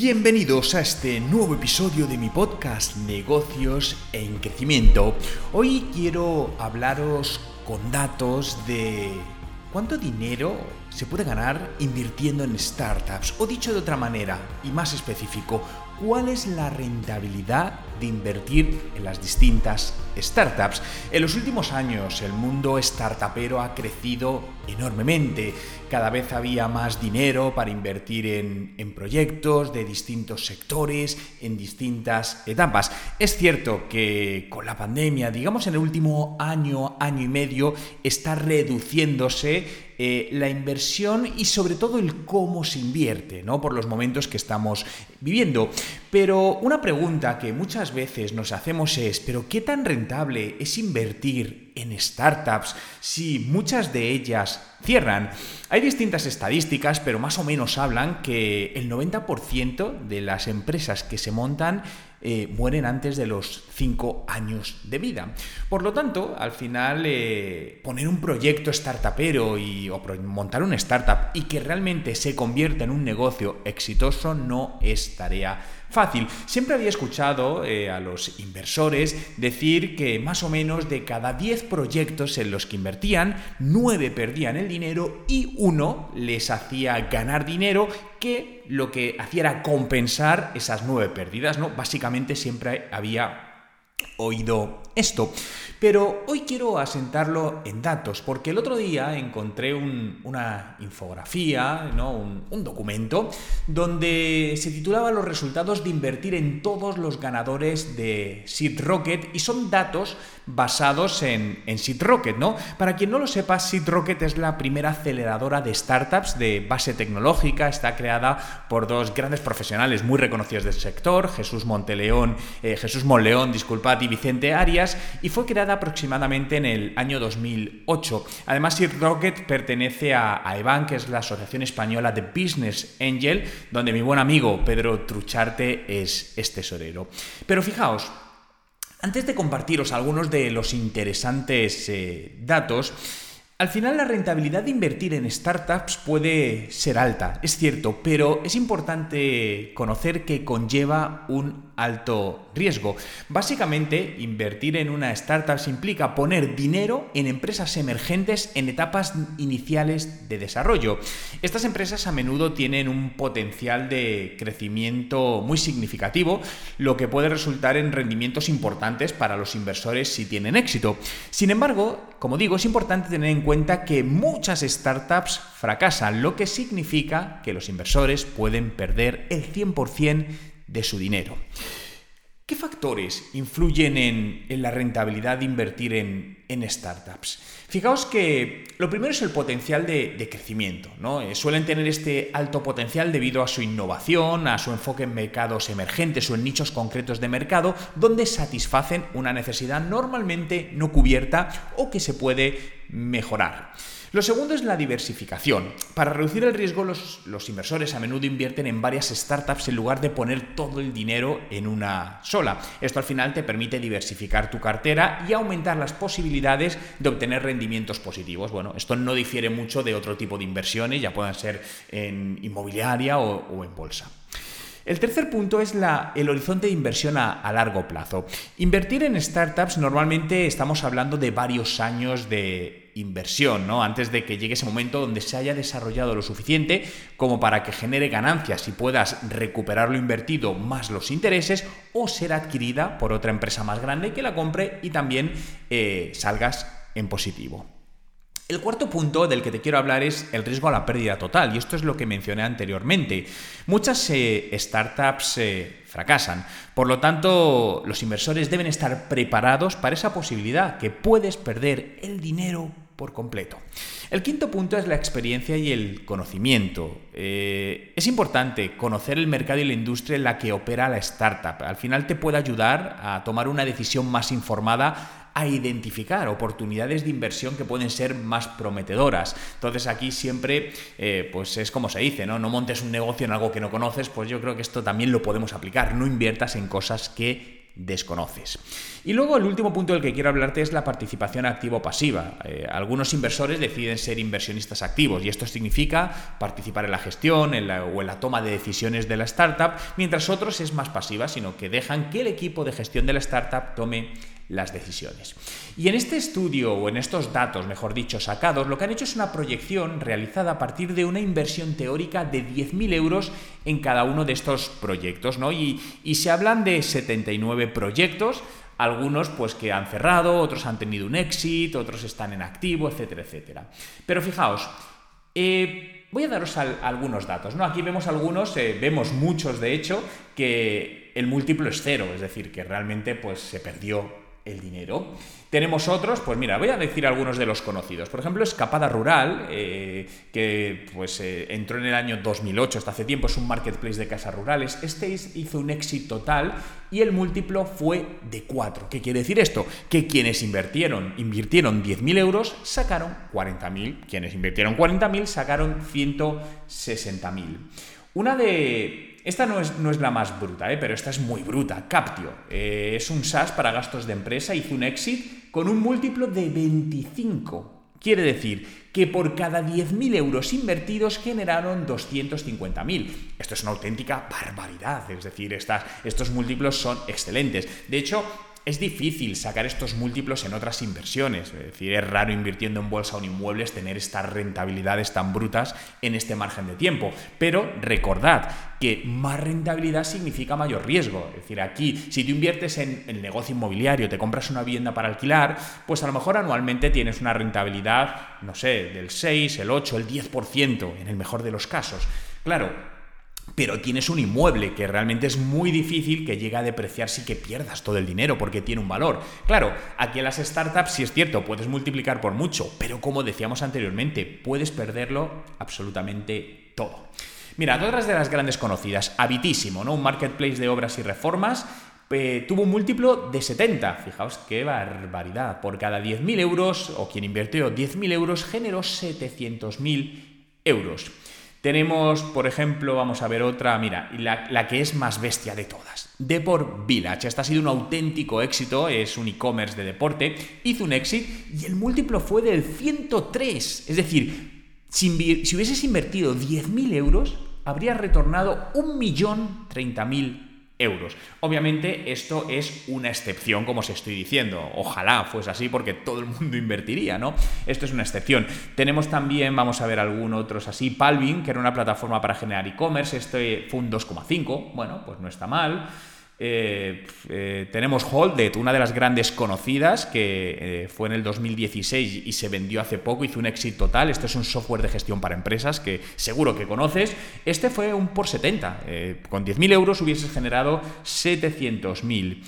Bienvenidos a este nuevo episodio de mi podcast Negocios en Crecimiento. Hoy quiero hablaros con datos de cuánto dinero se puede ganar invirtiendo en startups. O dicho de otra manera y más específico, cuál es la rentabilidad de invertir en las distintas startups. En los últimos años el mundo startupero ha crecido enormemente. Cada vez había más dinero para invertir en, proyectos de distintos sectores, en distintas etapas. Es cierto que con la pandemia, digamos en el último año, año y medio, está reduciéndose eh, la inversión y sobre todo el cómo se invierte, ¿no? Por los momentos que estamos viviendo. Pero una pregunta que muchas veces nos hacemos es, ¿pero qué tan rentable es invertir en startups si muchas de ellas cierran? Hay distintas estadísticas, pero más o menos hablan que el 90% de las empresas que se montan eh, mueren antes de los 5 años de vida. Por lo tanto, al final, eh, poner un proyecto startupero y, o montar una startup y que realmente se convierta en un negocio exitoso no es tarea fácil. Siempre había escuchado eh, a los inversores decir que más o menos de cada 10 proyectos en los que invertían, 9 perdían el dinero y uno les hacía ganar dinero que lo que hacía era compensar esas 9 pérdidas, ¿no? Básicamente siempre había oído esto. Pero hoy quiero asentarlo en datos, porque el otro día encontré una infografía, ¿no? un, documento, donde se titulaba los resultados de invertir en todos los ganadores de Seed Rocket y son datos basados en, en Rocket. ¿no? Para quien no lo sepa, Seed Rocket es la primera aceleradora de startups de base tecnológica, está creada por dos grandes profesionales muy reconocidos del sector, Jesús Monteleón, eh, Jesús Monleón, disculpad, y Vicente Arias, y fue creada aproximadamente en el año 2008. Además, Seed Rocket pertenece a, EVAN, que es la Asociación Española de Business Angel, donde mi buen amigo Pedro Trucharte es, es tesorero. Pero fijaos, antes de compartiros algunos de los interesantes eh, datos, al final la rentabilidad de invertir en startups puede ser alta, es cierto, pero es importante conocer que conlleva un alto riesgo. Básicamente, invertir en una startup implica poner dinero en empresas emergentes en etapas iniciales de desarrollo. Estas empresas a menudo tienen un potencial de crecimiento muy significativo, lo que puede resultar en rendimientos importantes para los inversores si tienen éxito. Sin embargo, como digo, es importante tener en cuenta que muchas startups fracasan, lo que significa que los inversores pueden perder el 100% de su dinero. ¿Qué factores influyen en, la rentabilidad de invertir en, startups? Fijaos que lo primero es el potencial de, crecimiento. ¿no? Eh, suelen tener este alto potencial debido a su innovación, a su enfoque en mercados emergentes o en nichos concretos de mercado, donde satisfacen una necesidad normalmente no cubierta o que se puede mejorar. Lo segundo es la diversificación. Para reducir el riesgo, los, inversores a menudo invierten en varias startups en lugar de poner todo el dinero en una sola. Esto al final te permite diversificar tu cartera y aumentar las posibilidades de obtener rendimientos positivos. Bueno, esto no difiere mucho de otro tipo de inversiones, ya puedan ser en inmobiliaria o en bolsa. El tercer punto es el horizonte de inversión a, largo plazo. Invertir en startups normalmente estamos hablando de varios años de inversión, ¿no? Antes de que llegue ese momento donde se haya desarrollado lo suficiente como para que genere ganancias y puedas recuperar lo invertido más los intereses o ser adquirida por otra empresa más grande que la compre y también eh, salgas en positivo. El cuarto punto del que te quiero hablar es el riesgo a la pérdida total, y esto es lo que mencioné anteriormente. Muchas eh, startups eh, fracasan, por lo tanto los inversores deben estar preparados para esa posibilidad, que puedes perder el dinero por completo. El quinto punto es la experiencia y el conocimiento. Eh, es importante conocer el mercado y la industria en la que opera la startup. Al final te puede ayudar a tomar una decisión más informada a identificar oportunidades de inversión que pueden ser más prometedoras. Entonces aquí siempre, eh, pues es como se dice, ¿no? No montes un negocio en algo que no conoces, pues yo creo que esto también lo podemos aplicar. No inviertas en cosas que desconoces. Y luego el último punto del que quiero hablarte es la participación activo-pasiva. Eh, algunos inversores deciden ser inversionistas activos y esto significa participar en la gestión o en la toma de decisiones de la startup, mientras otros es más pasiva, sino que dejan que el equipo de gestión de la startup tome las decisiones. Y en este estudio, o en estos datos, mejor dicho, sacados, lo que han hecho es una proyección realizada a partir de una inversión teórica de 10.000 euros en cada uno de estos proyectos, ¿no? Y, se hablan de 79 proyectos, algunos pues que han cerrado, otros han tenido un éxito, otros están en activo, etcétera, etcétera. Pero fijaos, eh, voy a daros algunos datos, ¿no? Aquí vemos algunos, eh, vemos muchos de hecho, que el múltiplo es cero, es decir, que realmente pues se perdió el dinero. Tenemos otros, pues mira, voy a decir algunos de los conocidos. Por ejemplo, Escapada Rural, eh, que pues eh, entró en el año 2008, hasta hace tiempo, es un marketplace de casas rurales. Este hizo un éxito total y el múltiplo fue de 4. ¿Qué quiere decir esto? Que quienes invirtieron, invirtieron 10.000 euros, sacaron 40.000. Quienes invirtieron 40.000, sacaron 160.000. Una de esta no es, no es la más bruta, ¿eh? pero esta es muy bruta. Captio eh, es un SaaS para gastos de empresa, hizo un exit con un múltiplo de 25. Quiere decir que por cada 10.000 euros invertidos generaron 250.000. Esto es una auténtica barbaridad, es decir, estas, estos múltiplos son excelentes. De hecho, es difícil sacar estos múltiplos en otras inversiones. Es decir, es raro invirtiendo en bolsa o en inmuebles tener estas rentabilidades tan brutas en este margen de tiempo. Pero recordad que más rentabilidad significa mayor riesgo. Es decir, aquí, si tú inviertes en el negocio inmobiliario, te compras una vivienda para alquilar, pues a lo mejor anualmente tienes una rentabilidad, no sé, del 6, el 8, el 10%, en el mejor de los casos. Claro, pero tienes un inmueble que realmente es muy difícil que llegue a depreciarse y que pierdas todo el dinero porque tiene un valor. Claro, aquí en las startups sí es cierto, puedes multiplicar por mucho, pero como decíamos anteriormente, puedes perderlo absolutamente todo. Mira, otras de las grandes conocidas, Habitísimo, ¿no? Un marketplace de obras y reformas eh, tuvo un múltiplo de 70. Fijaos qué barbaridad. Por cada 10.000 euros, o quien invirtió 10.000 euros, generó 700.000 euros. Tenemos, por ejemplo, vamos a ver otra, mira, la, que es más bestia de todas. Deport Village. Este ha sido un auténtico éxito, es un e-commerce de deporte. Hizo un éxito y el múltiplo fue del 103. Es decir, si, si hubieses invertido 10.000 euros, habrías retornado 1.030.000 euros. Obviamente esto es una excepción, como os estoy diciendo. Ojalá fuese así porque todo el mundo invertiría, ¿no? Esto es una excepción. Tenemos también, vamos a ver algunos otros así, Palvin, que era una plataforma para generar e-commerce. Este fue un 2,5. Bueno, pues no está mal. Eh, eh, tenemos Holded, una de las grandes conocidas, que eh, fue en el 2016 y se vendió hace poco, hizo un éxito total. Esto es un software de gestión para empresas que seguro que conoces. Este fue un por 70. con 10.000 euros hubieses generado 700.000.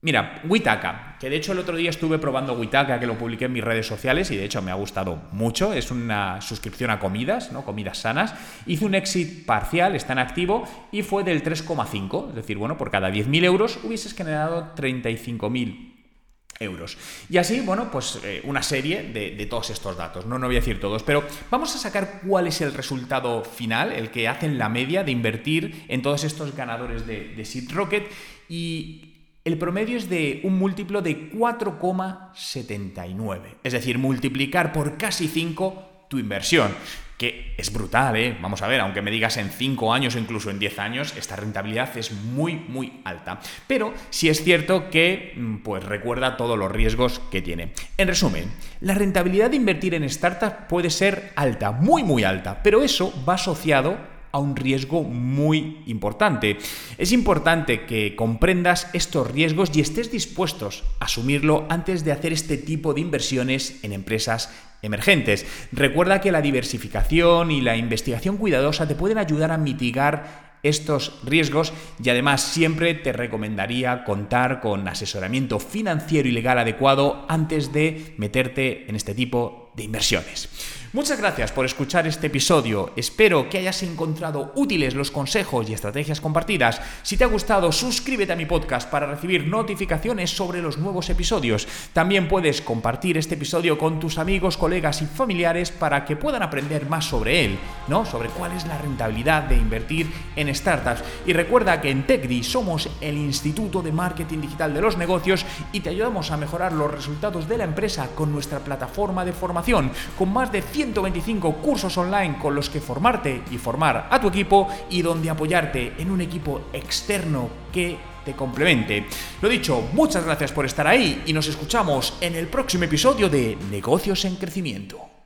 Mira, Witaka, que de hecho el otro día estuve probando Witaka, que lo publiqué en mis redes sociales y de hecho me ha gustado mucho. Es una suscripción a comidas, ¿no? Comidas sanas. Hizo un exit parcial, está en activo y fue del 3,5. Es decir, bueno, por cada 10.000 euros hubieses generado 35.000 euros. Y así, bueno, pues eh, una serie de, todos estos datos. No, no voy a decir todos, pero vamos a sacar cuál es el resultado final, el que hacen la media de invertir en todos estos ganadores de, de Seed Rocket. Y el promedio es de un múltiplo de 4,79. Es decir, multiplicar por casi 5 tu inversión. Que es brutal, ¿eh? Vamos a ver, aunque me digas en 5 años o incluso en 10 años, esta rentabilidad es muy, muy alta. Pero sí es cierto que, mm, pues recuerda todos los riesgos que tiene. En resumen, la rentabilidad de invertir en startups puede ser alta, muy, muy alta, pero eso va asociado a un riesgo muy importante. Es importante que comprendas estos riesgos y estés dispuestos a asumirlo antes de hacer este tipo de inversiones en empresas emergentes. Recuerda que la diversificación y la investigación cuidadosa te pueden ayudar a mitigar estos riesgos y además siempre te recomendaría contar con asesoramiento financiero y legal adecuado antes de meterte en este tipo de inversiones. Muchas gracias por escuchar este episodio. Espero que hayas encontrado útiles los consejos y estrategias compartidas. Si te ha gustado, suscríbete a mi podcast para recibir notificaciones sobre los nuevos episodios. También puedes compartir este episodio con tus amigos, colegas y familiares para que puedan aprender más sobre él, ¿no? Sobre cuál es la rentabilidad de invertir en startups. Y recuerda que en TechDi somos el Instituto de Marketing Digital de los Negocios y te ayudamos a mejorar los resultados de la empresa con nuestra plataforma de formación, con más de 125 cursos online con los que formarte y formar a tu equipo y donde apoyarte en un equipo externo que te complemente. Lo dicho, muchas gracias por estar ahí y nos escuchamos en el próximo episodio de Negocios en Crecimiento.